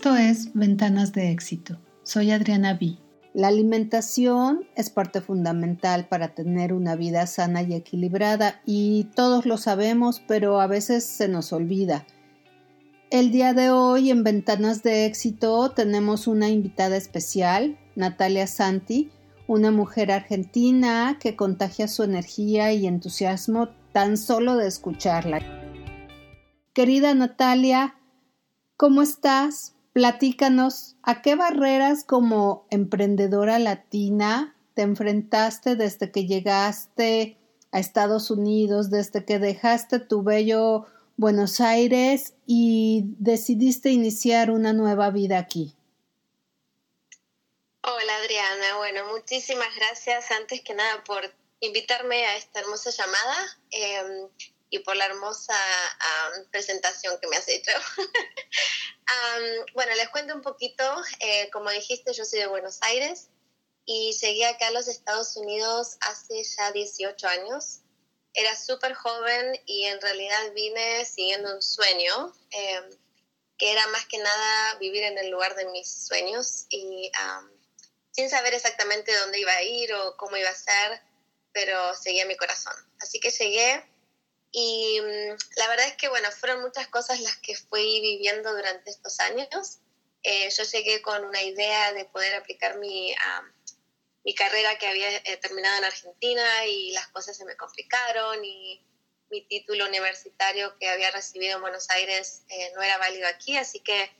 Esto es Ventanas de Éxito. Soy Adriana B. La alimentación es parte fundamental para tener una vida sana y equilibrada y todos lo sabemos, pero a veces se nos olvida. El día de hoy en Ventanas de Éxito tenemos una invitada especial, Natalia Santi, una mujer argentina que contagia su energía y entusiasmo tan solo de escucharla. Querida Natalia, ¿cómo estás? Platícanos, ¿a qué barreras como emprendedora latina te enfrentaste desde que llegaste a Estados Unidos, desde que dejaste tu bello Buenos Aires y decidiste iniciar una nueva vida aquí? Hola Adriana, bueno, muchísimas gracias antes que nada por invitarme a esta hermosa llamada. Em, y por la hermosa presentación que me has hecho. bueno, les cuento un poquito. Eh, como dijiste, yo soy de Buenos Aires y llegué acá a los Estados Unidos hace ya 18 años. Era súper joven y en realidad vine siguiendo un sueño, em, que era más que nada vivir en el lugar de mis sueños y sin saber exactamente dónde iba a ir o cómo iba a ser, pero seguía mi corazón. Así que llegué y mm, la verdad es que, bueno, fueron muchas cosas las que fui viviendo durante estos años. Eh, yo llegué con una idea de poder aplicar mi, mi carrera que había eh, terminado en Argentina y las cosas se me complicaron y mi título universitario que había recibido en Buenos Aires eh, no era válido aquí, así que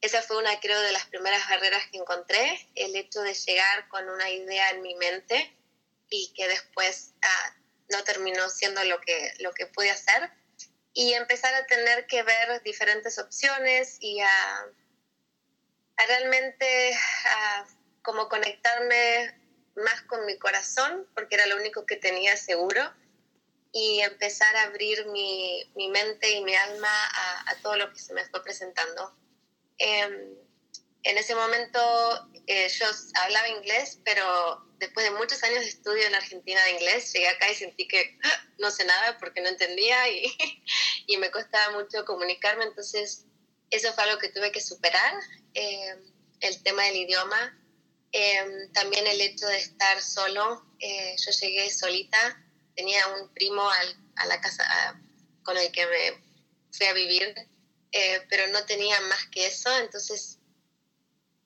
esa fue una, creo, de las primeras barreras que encontré, el hecho de llegar con una idea en mi mente y que después ah, no terminó siendo lo que, lo que pude hacer. Y empezar a tener que ver diferentes opciones y a, realmente a, como conectarme más con mi corazón, porque era lo único que tenía seguro, y empezar a abrir mi, mi mente y mi alma a, todo lo que se me fue presentando. Em, en ese momento eh, yo hablaba inglés, pero después de muchos años de estudio en Argentina de inglés, llegué acá y sentí que ¡ah! no sé nada porque no entendía y, y me costaba mucho comunicarme. Entonces, eso fue algo que tuve que superar, eh, el tema del idioma. Eh, también el hecho de estar solo. yo llegué solita, tenía un primo a la casa con el que me fui a vivir, pero no tenía más que eso. Entonces,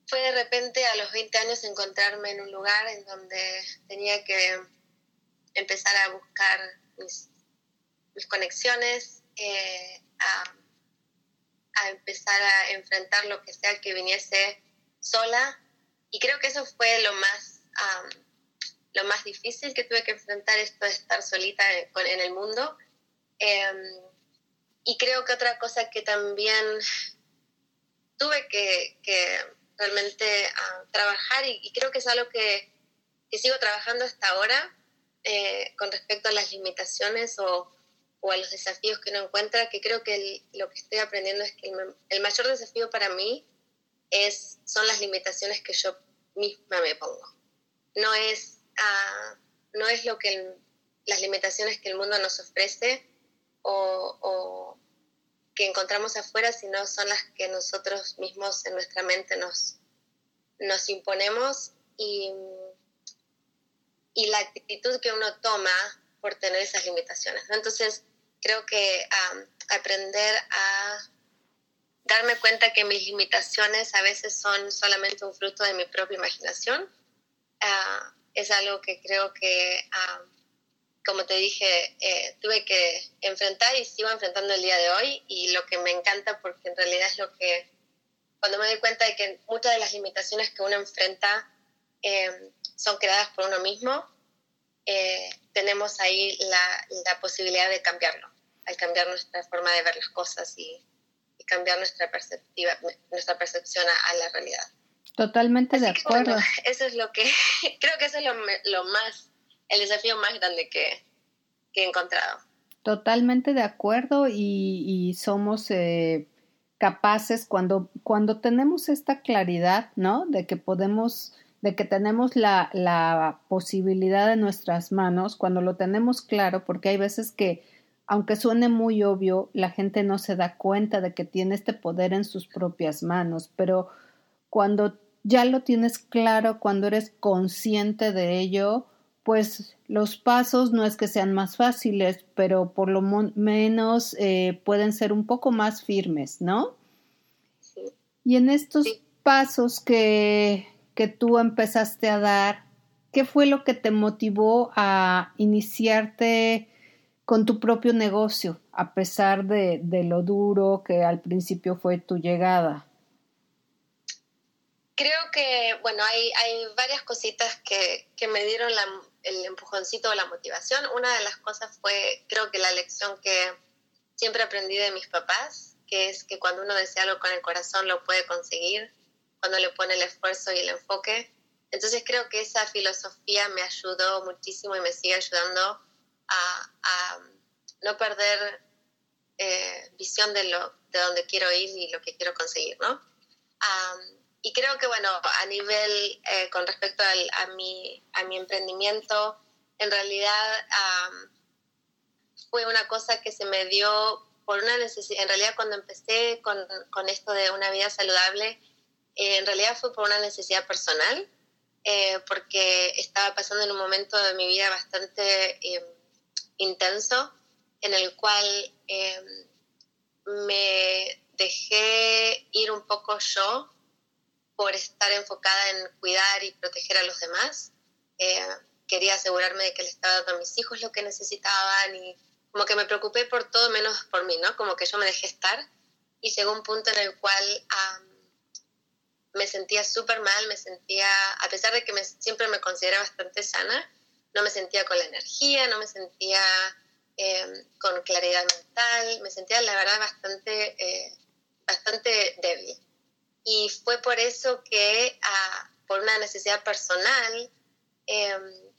fue de repente a los 20 años encontrarme en un lugar en donde tenía que empezar a buscar mis, conexiones, eh, a, empezar a enfrentar lo que sea que viniese sola. Y creo que eso fue lo más, lo más difícil que tuve que enfrentar, esto de estar solita en, el mundo. Em, y creo que otra cosa que también tuve que realmente a trabajar y, creo que es algo que, sigo trabajando hasta ahora eh, con respecto a las limitaciones o, a los desafíos que uno encuentra, que creo que lo que estoy aprendiendo es que el, mayor desafío para mí es, son las limitaciones que yo misma me pongo. No es, ah, no es lo que las limitaciones que el mundo nos ofrece o que encontramos afuera, sino son las que nosotros mismos en nuestra mente nos, nos imponemos y, y la actitud que uno toma por tener esas limitaciones. Entonces, creo que aprender a darme cuenta que mis limitaciones a veces son solamente un fruto de mi propia imaginación, ah, es algo que creo que como te dije, eh, tuve que enfrentar y sigo enfrentando el día de hoy y lo que me encanta porque en realidad es lo que, cuando me doy cuenta de que muchas de las limitaciones que uno enfrenta eh, son creadas por uno mismo, eh, tenemos ahí la, la, posibilidad de cambiarlo, al cambiar nuestra forma de ver las cosas y, cambiar nuestra perspectiva, nuestra percepción a, la realidad. Totalmente de acuerdo. eso es lo que, creo que eso es lo, lo más el desafío más grande que, he encontrado. Totalmente de acuerdo y, somos eh, capaces cuando, cuando tenemos esta claridad, ¿no? De que podemos, de que tenemos la, la posibilidad en nuestras manos, cuando lo tenemos claro, porque hay veces que aunque suene muy obvio, la gente no se da cuenta de que tiene este poder en sus propias manos, pero cuando ya lo tienes claro, cuando eres consciente de ello, pues los pasos no es que sean más fáciles, pero por lo menos eh, pueden ser un poco más firmes, ¿no? Y en estos pasos que, que tú empezaste a dar, ¿qué fue lo que te motivó a iniciarte con tu propio negocio, a pesar de, de lo duro que al principio fue tu llegada? Creo que, bueno, hay, hay varias cositas que, que me dieron el empujoncito o la motivación. Una de las cosas fue, creo que la lección que siempre aprendí de mis papás, que es que cuando uno desea algo con el corazón lo puede conseguir, cuando le pone el esfuerzo y el enfoque. Entonces creo que esa filosofía me ayudó muchísimo y me sigue ayudando a, a no perder eh, visión de, lo, de dónde quiero ir y lo que quiero conseguir, ¿no? Y creo que, bueno, a nivel, eh, con respecto a, mi, a mi emprendimiento, en realidad fue una cosa que se me dio por una necesidad, en realidad cuando empecé con, con esto de una vida saludable, eh, en realidad fue por una necesidad personal, eh, porque estaba pasando en un momento de mi vida bastante intenso, en el cual me dejé ir un poco yo por estar enfocada en cuidar y proteger a los demás. Eh, quería asegurarme de que le estaba dando a mis hijos lo que necesitaban y como que me preocupé por todo menos por mí, ¿no? Como que yo me dejé estar y llegó un punto en el cual me sentía súper mal, me sentía, a pesar de que siempre me considera bastante sana, no me sentía con la energía, no me sentía em, con claridad mental, me sentía la verdad bastante, eh, bastante débil. Y fue por eso que, ah, por una necesidad personal, em,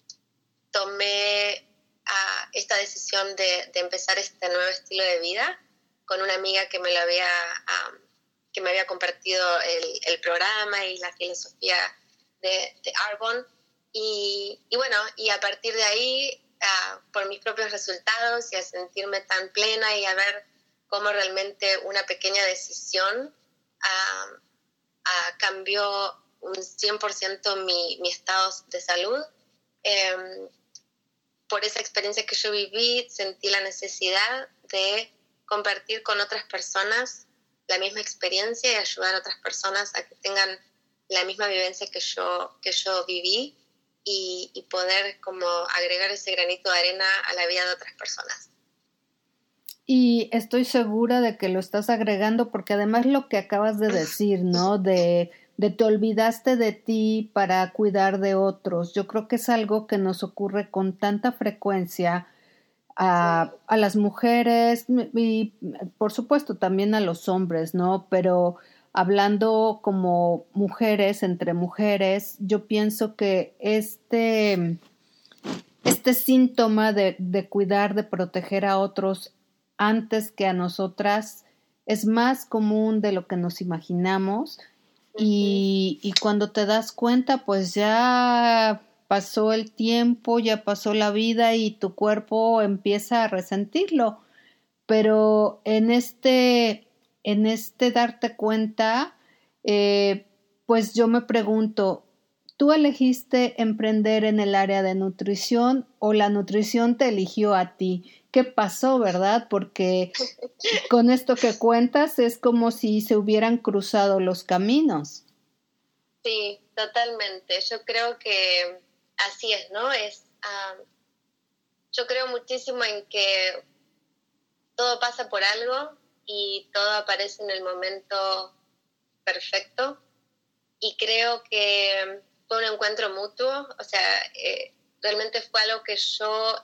tomé ah, esta decisión de, empezar este nuevo estilo de vida con una amiga que me lo había, que me había compartido el, programa y la filosofía de, de Arbon. Y, y, bueno, y a partir de ahí, ah, por mis propios resultados y a sentirme tan plena y a ver cómo realmente una pequeña decisión cambió un 100% mi, mi estado de salud. Em, por esa experiencia que yo viví, sentí la necesidad de compartir con otras personas la misma experiencia y ayudar a otras personas a que tengan la misma vivencia que yo, que yo viví y, y poder como agregar ese granito de arena a la vida de otras personas. Y estoy segura de que lo estás agregando porque además lo que acabas de decir, ¿no? De, de te olvidaste de ti para cuidar de otros. Yo creo que es algo que nos ocurre con tanta frecuencia a, a las mujeres y por supuesto también a los hombres, ¿no? Pero hablando como mujeres entre mujeres, yo pienso que este, este síntoma de, de cuidar, de proteger a otros antes que a nosotras es más común de lo que nos imaginamos y, y, cuando te das cuenta pues ya pasó el tiempo, ya pasó la vida y tu cuerpo empieza a resentirlo. Pero en este, en este darte cuenta, eh, pues yo me pregunto, ¿tú elegiste emprender en el área de nutrición o la nutrición te eligió a ti? Qué pasó, ¿verdad? Porque con esto que cuentas es como si se hubieran cruzado los caminos. Sí, totalmente. Yo creo que así es, ¿no? Es, yo creo muchísimo en que todo pasa por algo y todo aparece en el momento perfecto. Y creo que fue un encuentro mutuo, o sea, eh, realmente fue algo que yo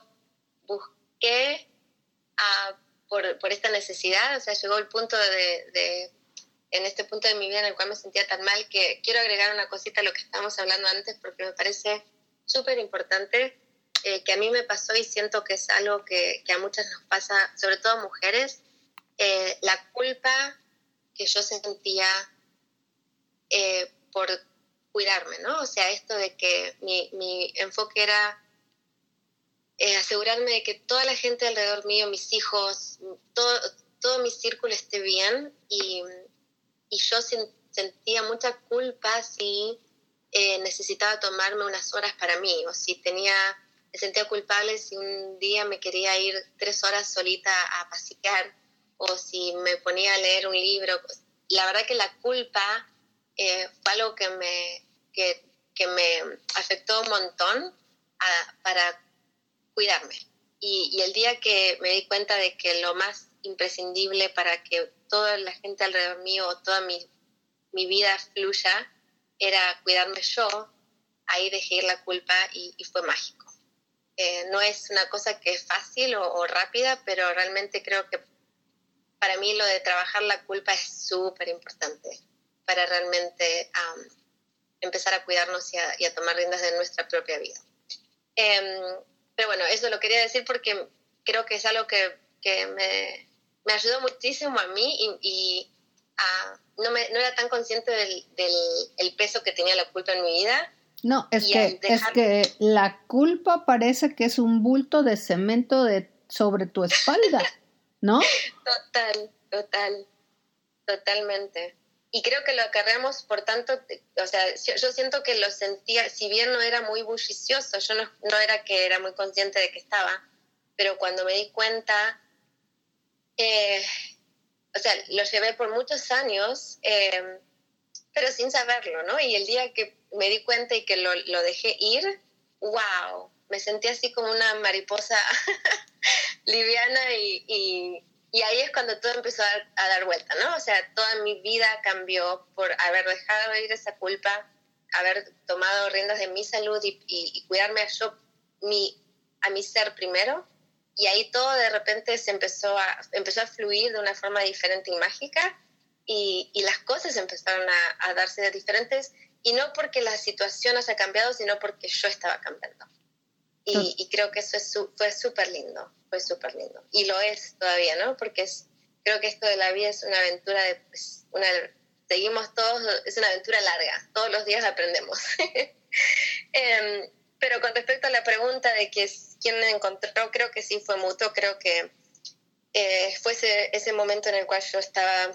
busqué que por, por, esta necesidad, o sea, llegó el punto de, en este punto de mi vida en el cual me sentía tan mal que quiero agregar una cosita a lo que estábamos hablando antes porque me parece súper importante, eh, que a mí me pasó y siento que es algo que, a muchas nos pasa, sobre todo mujeres, eh, la culpa que yo sentía eh, por cuidarme, ¿no? O sea, esto de que mi, mi enfoque era eh, asegurarme de que toda la gente alrededor mío, mis hijos, todo, todo mi círculo esté bien y, y yo sentía mucha culpa si eh, necesitaba tomarme unas horas para mí o si tenía, me sentía culpable si un día me quería ir tres horas solita a pasear o si me ponía a leer un libro. La verdad que la culpa eh, fue algo que me, que, que me afectó un montón para cuidarme. Y, el día que me di cuenta de que lo más imprescindible para que toda la gente alrededor mío, toda mi, mi vida fluya, era cuidarme yo, ahí dejé ir la culpa y, fue mágico. Eh, no es una cosa que es fácil o, rápida, pero realmente creo que para mí lo de trabajar la culpa es súper importante para realmente empezar a cuidarnos y a, y a, tomar riendas de nuestra propia vida. Em, pero bueno, eso lo quería decir porque creo que es algo que, que me, me, ayudó muchísimo a mí y, y a, no, me, no, era tan consciente del, del el peso que tenía la culpa en mi vida. No, es que, es que la culpa parece que es un bulto de cemento de, sobre tu espalda, ¿no? Total, total, totalmente y creo que lo acarreamos por tanto, o sea, yo siento que lo sentía, si bien no era muy bullicioso, yo no, no era que era muy consciente de que estaba, pero cuando me di cuenta, eh, o sea, lo llevé por muchos años, eh, pero sin saberlo, ¿no? Y el día que me di cuenta y que lo, lo dejé ir, wow, me sentí así como una mariposa liviana y y ahí es cuando todo empezó a, dar vuelta, ¿no? O sea, toda mi vida cambió por haber dejado ir esa culpa, haber tomado riendas de mi salud y, cuidarme a yo, mi, a mi ser primero. Y ahí todo de repente se empezó a, empezó a fluir de una forma diferente y mágica y, y las cosas empezaron a, a, darse diferentes y no porque la situación haya cambiado, sino porque yo estaba cambiando. Y, y creo que eso es fue súper lindo fue súper lindo. Y lo es todavía, ¿no? Porque es, creo que esto de la vida es una aventura de, pues, una, seguimos todos, es una aventura larga, todos los días aprendemos. Em, pero con respecto a la pregunta de que quién me encontró, creo que sí fue mutuo, creo que eh, fue ese, ese, momento en el cual yo estaba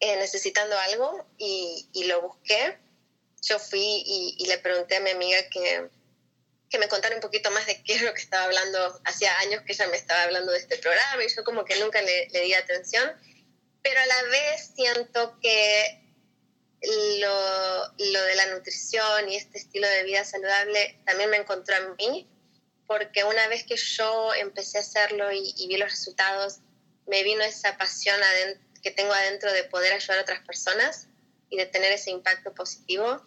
eh, necesitando algo y, y, lo busqué. Yo fui y, y le pregunté a mi amiga que, que me contara un poquito más de qué es lo que estaba hablando. Hacía años que ella me estaba hablando de este programa y yo como que nunca le, di atención, pero a la vez siento que lo, lo, de la nutrición y este estilo de vida saludable también me encontró a mí, porque una vez que yo empecé a hacerlo y, y vi los resultados, me vino esa pasión que tengo adentro de poder ayudar a otras personas y de tener ese impacto positivo.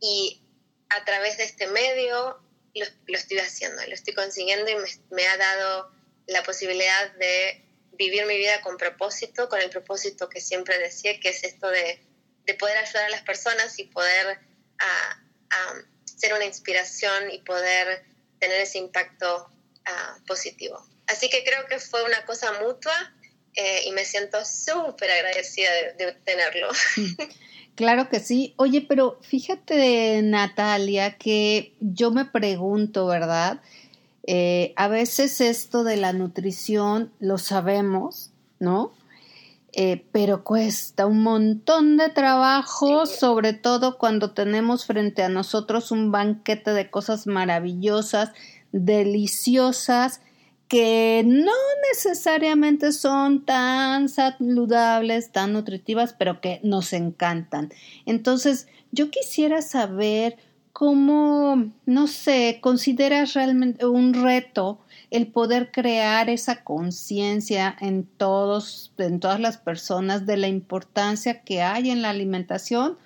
Y a través de este medio lo, estoy haciendo, lo estoy consiguiendo y me, ha dado la posibilidad de vivir mi vida con propósito, con el propósito que siempre decía, que es esto de, de poder ayudar a las personas y poder a, ser una inspiración y poder tener ese impacto positivo. Así que creo que fue una cosa mutua eh, y me siento súper agradecida de, de tenerlo. Claro que sí. Oye, pero fíjate, Natalia, que yo me pregunto, ¿verdad? Eh, a veces esto de la nutrición lo sabemos, ¿no? Eh, pero cuesta un montón de trabajo, sobre todo cuando tenemos frente a nosotros un banquete de cosas maravillosas, deliciosas, que no necesariamente son tan saludables, tan nutritivas, pero que nos encantan. Entonces, yo quisiera saber cómo, no sé, consideras realmente un reto el poder crear esa conciencia en todos, en todas las personas de la importancia que hay en la alimentación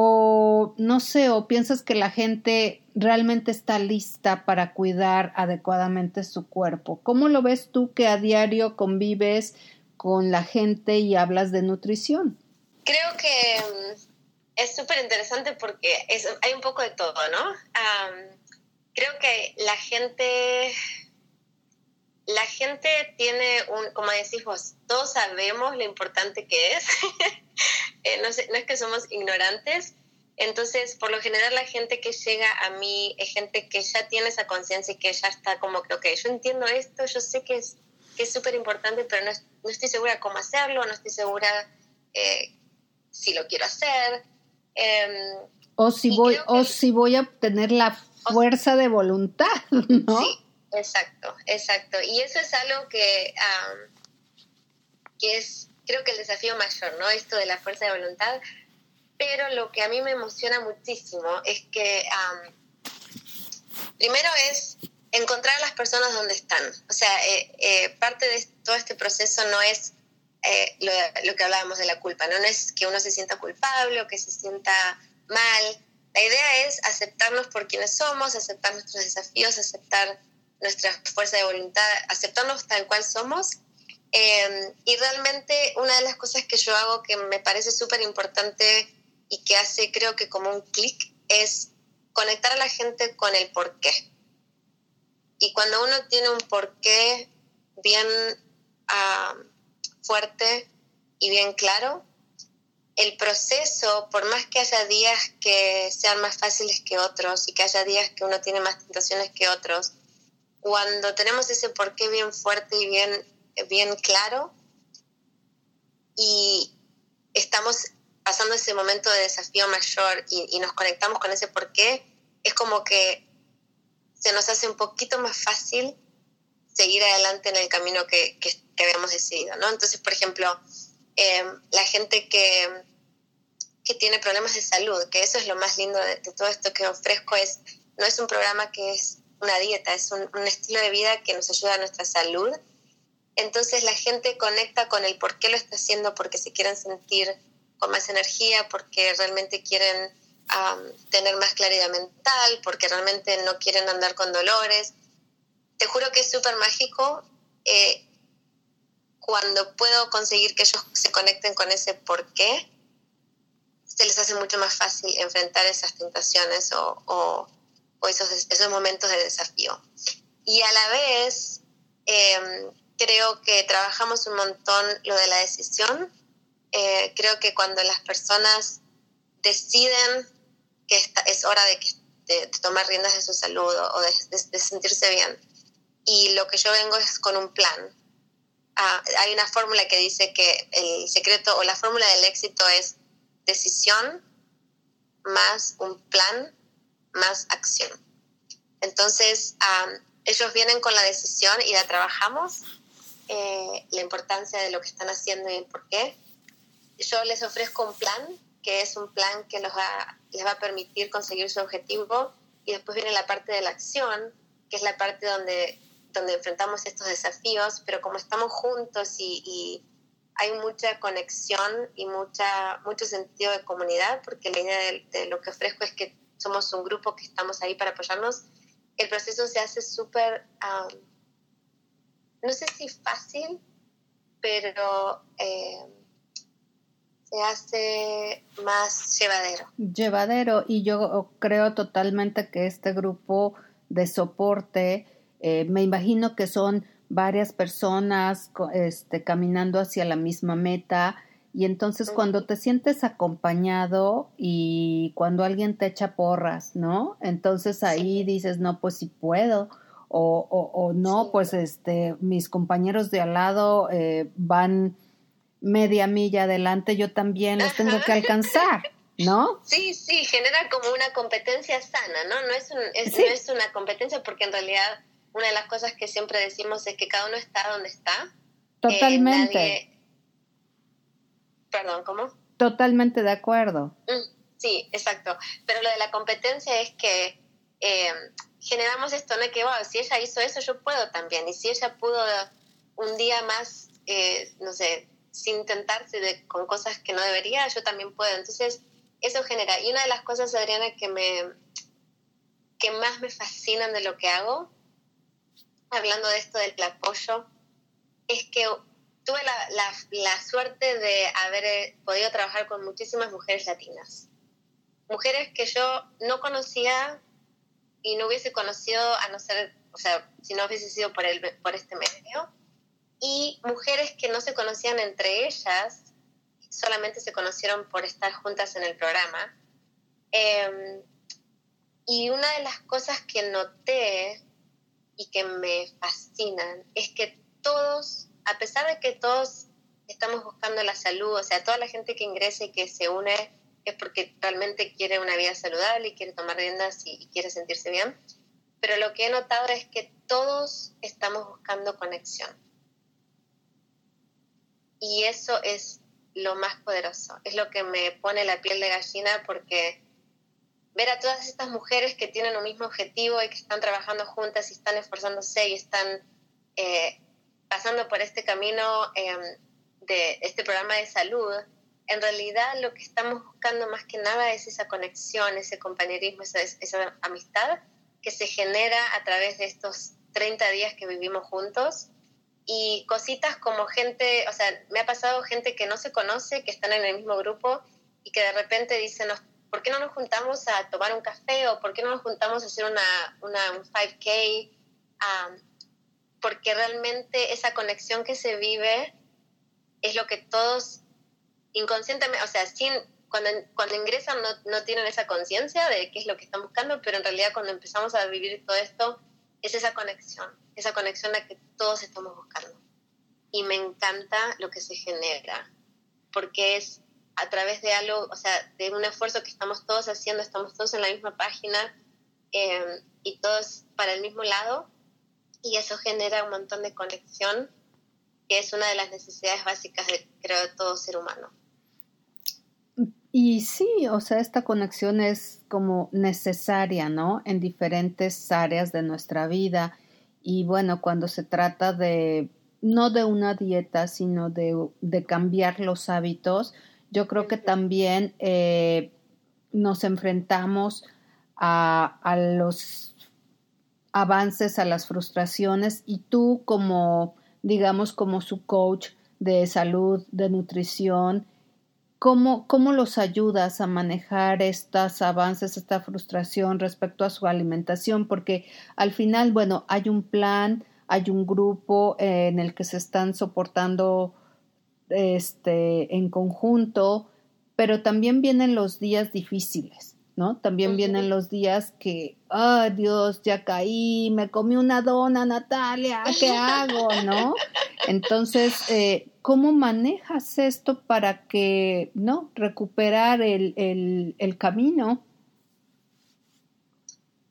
o no sé, o piensas que la gente realmente está lista para cuidar adecuadamente su cuerpo. ¿Cómo lo ves tú que a diario convives con la gente y hablas de nutrición? Creo que mm, es súper interesante porque hay un poco de todo, ¿no? creo que la gente, la gente tiene un, como decís vos, todos sabemos lo importante que es. Eh, no, no es que somos ignorantes, Entonces, por lo general, la gente que llega a mí es gente que ya tiene esa conciencia y que ya está como que, ok, yo entiendo esto, yo sé que es que es súper importante, pero no, no, estoy segura cómo hacerlo, no estoy segura eh, si lo quiero hacer. Em, o si voy, o si voy a obtener la fuerza de voluntad, ¿no? Sí, exacto, exacto. Y eso es algo que, que es, creo que el desafío mayor, ¿no? Esto de la fuerza de voluntad. Pero lo que a mí me emociona muchísimo es que primero es encontrar a las personas donde están. O sea, eh, eh, parte de todo este proceso no es eh, lo, que hablábamos de la culpa, ¿no? no es que uno se sienta culpable o que se sienta mal. La idea es aceptarnos por quienes somos, aceptar nuestros desafíos, aceptar nuestra fuerza de voluntad, aceptarnos tal cual somos. Em, y realmente una de las cosas que yo hago que me parece súper importante y que hace creo que como un clic es conectar a la gente con el por qué. Y cuando uno tiene un porqué bien ah, fuerte y bien claro, el proceso, por más que haya días que sean más fáciles que otros y que haya días que uno tiene más tentaciones que otros, cuando tenemos ese porqué bien fuerte y bien, bien claro y estamos pasando ese momento de desafío mayor y, nos conectamos con ese porqué, es como que se nos hace un poquito más fácil seguir adelante en el camino que, que, habíamos decidido, ¿no? Entonces, por ejemplo, eh, la gente que, que tiene problemas de salud, que eso es lo más lindo de, todo esto que ofrezco, es, no es un programa que es una dieta, es un, estilo de vida que nos ayuda a nuestra salud. Entonces la gente conecta con el por qué lo está haciendo, porque se quieren sentir con más energía, porque realmente quieren tener más claridad mental, porque realmente no quieren andar con dolores. Te juro que es súper mágico eh, cuando puedo conseguir que ellos se conecten con ese por qué, se les hace mucho más fácil enfrentar esas tentaciones o, esos, esos momentos de desafío. Y a la vez, em, creo que trabajamos un montón lo de la decisión. Eh, creo que cuando las personas deciden que es hora de, que, tomar riendas de su salud o de, sentirse bien. Y lo que yo vengo es con un plan. Ah, hay una fórmula que dice que el secreto o la fórmula del éxito es decisión más un plan más acción. Entonces, ellos vienen con la decisión y la trabajamos, eh, la importancia de lo que están haciendo y por qué. Yo les ofrezco un plan que es un plan que los va, les va a permitir conseguir su objetivo. Y después viene la parte de la acción, que es la parte donde, donde enfrentamos estos desafíos, pero como estamos juntos y, hay mucha conexión y mucha, mucho sentido de comunidad, porque la idea de, lo que ofrezco es que somos un grupo que estamos ahí para apoyarnos, el proceso se hace súper, no sé si fácil, pero... Eh, se hace más llevadero. Llevadero, y yo creo totalmente que este grupo de soporte, eh, me imagino que son varias personas este, caminando hacia la misma meta, y entonces cuando te sientes acompañado y cuando alguien te echa porras, ¿no? Entonces ahí dices, no, pues si puedo. O, o, no, pues este, mis compañeros de al lado eh, van media milla adelante, yo también los tengo que alcanzar, ¿no? Sí, sí, genera como una competencia sana, ¿no? No es, no es una competencia porque en realidad una de las cosas que siempre decimos es que cada uno está donde está. Eh, Totalmente. Perdón, ¿cómo? Totalmente de acuerdo. Mm, sí, exacto. Pero lo de la competencia es que eh, generamos esto, ¿no? Que, wow, si ella hizo eso, yo puedo también. Y si ella pudo un día más, eh, no sé, sin tentarse con cosas que no debería, yo también puedo. Entonces, eso genera. Y una de las cosas, Adriana, que, me, que más me fascinan de lo que hago, hablando de esto del apoyo, es que tuve la, la, la suerte de haber eh, podido trabajar con muchísimas mujeres latinas. Mujeres que yo no conocía y no hubiese conocido a no ser, o sea, si no hubiese sido por, el, por este medio y mujeres que no se conocían entre ellas, solamente se conocieron por estar juntas en el programa. Em, y una de las cosas que noté y que me fascinan es que todos, a pesar de que todos estamos buscando la salud, o sea, toda la gente que ingresa y que se une es porque realmente quiere una vida saludable y quiere tomar riendas y, quiere sentirse bien. Pero lo que he notado es que todos estamos buscando conexión. Y eso es lo más poderoso. Es lo que me pone la piel de gallina porque ver a todas estas mujeres que tienen un mismo objetivo y que están trabajando juntas y están esforzándose y están eh, pasando por este camino em, de este programa de salud, en realidad lo que estamos buscando más que nada es esa conexión, ese compañerismo, esa, esa amistad que se genera a través de estos 30 días que vivimos juntos y cositas como gente, o sea, me ha pasado gente que no se conoce, que están en el mismo grupo y que de repente dicen, ¿por qué no nos juntamos a tomar un café o por qué no nos juntamos a hacer una, una un 5K? porque realmente esa conexión que se vive es lo que todos inconscientemente, o sea, sin, cuando, cuando ingresan no, no tienen esa conciencia de qué es lo que están buscando, pero en realidad cuando empezamos a vivir todo esto, es esa conexión, esa conexión a que todos estamos buscando. Y me encanta lo que se genera, porque es a través de algo, o sea, de un esfuerzo que estamos todos haciendo, estamos todos en la misma página eh, y todos para el mismo lado, y eso genera un montón de conexión, que es una de las necesidades básicas, de, creo, de todo ser humano. Y sí, o sea, esta conexión es como necesaria, ¿no? En diferentes áreas de nuestra vida. Y bueno, cuando se trata de, no de una dieta, sino de, de cambiar los hábitos, yo creo que también eh, nos enfrentamos a, a, los avances, a las frustraciones y tú como, digamos, como su coach de salud, de nutrición, ¿cómo, cómo los ayudas a manejar estos avances, esta frustración respecto a su alimentación? Porque al final, bueno, hay un plan, hay un grupo en el que se están soportando este, en conjunto, pero también vienen los días difíciles, ¿no? También vienen los días que, ay Dios, ya caí, me comí una dona, Natalia, ¿qué hago, no? Entonces, eh, ¿cómo manejas esto para que, no, recuperar el, el, camino?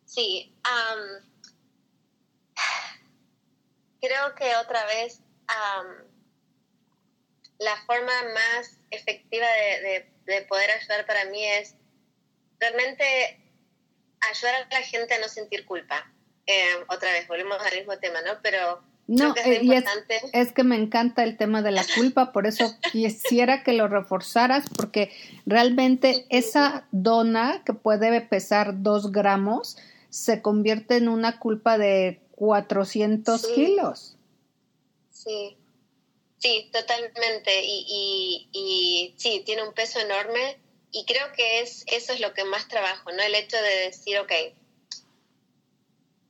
Sí, creo que otra vez la forma más efectiva de, poder ayudar para mí es realmente ayudar a la gente a no sentir culpa. Eh, otra vez, volvemos al mismo tema, ¿no? Pero no, es, eh, es, que me encanta el tema de la culpa, por eso quisiera que lo reforzaras, porque realmente esa dona que puede pesar dos gramos se convierte en una culpa de 400 kilos. Sí, Sí, totalmente. Y, y, sí, tiene un peso enorme y creo que es, eso es lo que más trabajo, ¿no? El hecho de decir, ok,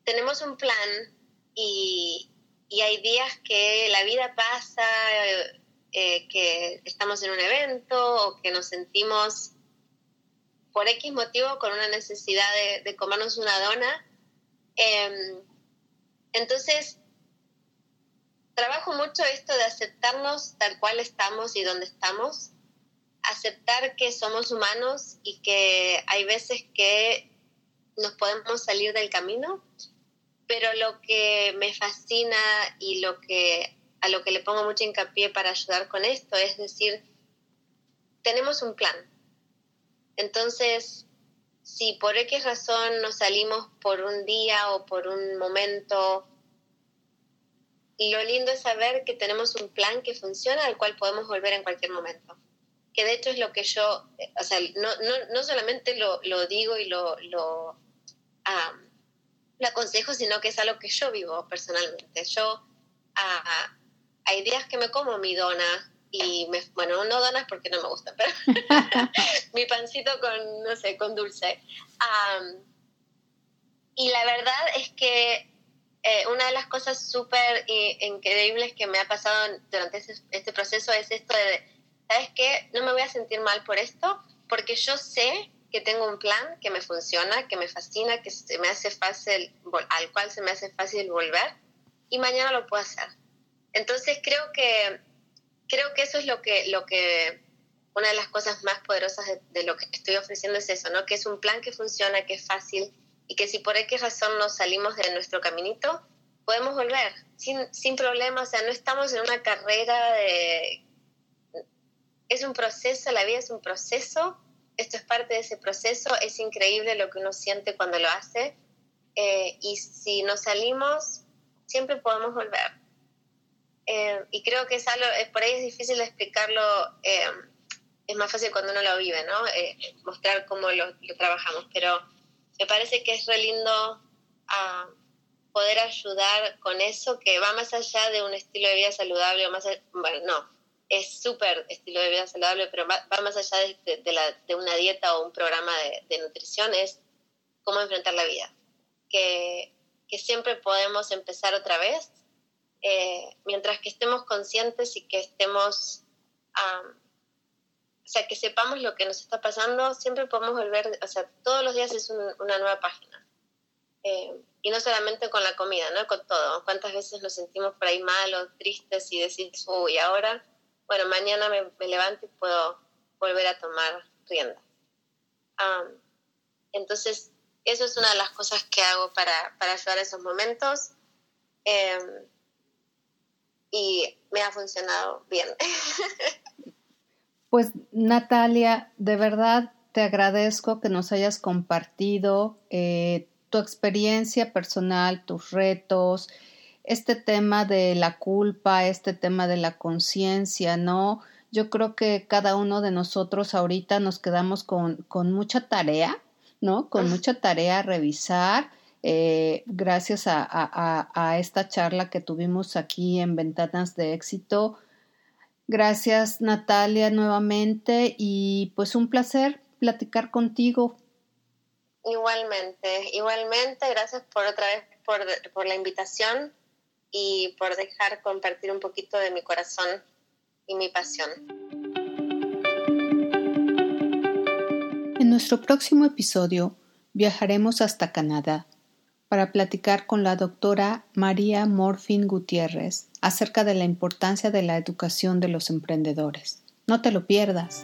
tenemos un plan y, hay días que la vida pasa, eh, que estamos en un evento o que nos sentimos por X motivo con una necesidad de, comernos una dona. Em, entonces, trabajo mucho esto de aceptarnos tal cual estamos y donde estamos, aceptar que somos humanos y que hay veces que nos podemos salir del camino, pero lo que me fascina y lo que a lo que le pongo mucho hincapié para ayudar con esto es decir, tenemos un plan. Entonces, si por X razón nos salimos por un día o por un momento lo lindo es saber que tenemos un plan que funciona al cual podemos volver en cualquier momento. Que de hecho es lo que yo, o sea, no, no, no solamente lo, lo, digo y lo, lo, lo, aconsejo, sino que es algo que yo vivo personalmente. Yo hay días que me como mi dona y me, bueno, no donas porque no me gusta, pero mi pancito con, no sé, con dulce. y la verdad es que eh, una de las cosas súper increíbles que me ha pasado durante este, proceso es esto de, ¿sabes qué? No me voy a sentir mal por esto, porque yo sé que tengo un plan que me funciona, que me fascina, que se me hace fácil, al cual se me hace fácil volver y mañana lo puedo hacer. Entonces creo que creo que eso es lo que lo que una de las cosas más poderosas de, lo que estoy ofreciendo es eso, ¿no? Que es un plan que funciona, que es fácil y que si por X razón nos salimos de nuestro caminito, podemos volver sin, sin problema, o sea, no estamos en una carrera de... Es un proceso, la vida es un proceso, esto es parte de ese proceso, es increíble lo que uno siente cuando lo hace eh, y si nos salimos, siempre podemos volver. Eh, y creo que es algo, eh, por ahí es difícil explicarlo es más fácil cuando uno lo vive, ¿no? Eh, mostrar cómo lo, trabajamos, pero me parece que es re lindo ah, poder ayudar con eso que va más allá de un estilo de vida saludable, o más bueno, no, es súper estilo de vida saludable, pero va, más allá de, de, una dieta o un programa de, nutrición, es cómo enfrentar la vida, que, que siempre podemos empezar otra vez, eh, mientras que estemos conscientes y que estemos... Ah, o sea, que sepamos lo que nos está pasando, siempre podemos volver, o sea, todos los días es una nueva página. Eh, y no solamente con la comida, ¿no? Con todo. ¿Cuántas veces nos sentimos por ahí malos, tristes y decimos, uy, ahora, bueno, mañana me, levanto y puedo volver a tomar rienda. entonces, eso es una de las cosas que hago para, para ayudar a esos momentos. Em, y me ha funcionado bien. Pues Natalia, de verdad te agradezco que nos hayas compartido eh, tu experiencia personal, tus retos, este tema de la culpa, este tema de la conciencia, ¿no? Yo creo que cada uno de nosotros ahorita nos quedamos con, con mucha tarea, ¿no? Con mucha tarea a revisar. Eh, gracias a, a, a, esta charla que tuvimos aquí en Ventanas de Éxito, Gracias Natalia nuevamente y pues un placer platicar contigo. Igualmente, igualmente, gracias por otra vez por, por la invitación y por dejar compartir un poquito de mi corazón y mi pasión. En nuestro próximo episodio viajaremos hasta Canadá para platicar con la doctora María Morfin Gutiérrez acerca de la importancia de la educación de los emprendedores. No te lo pierdas.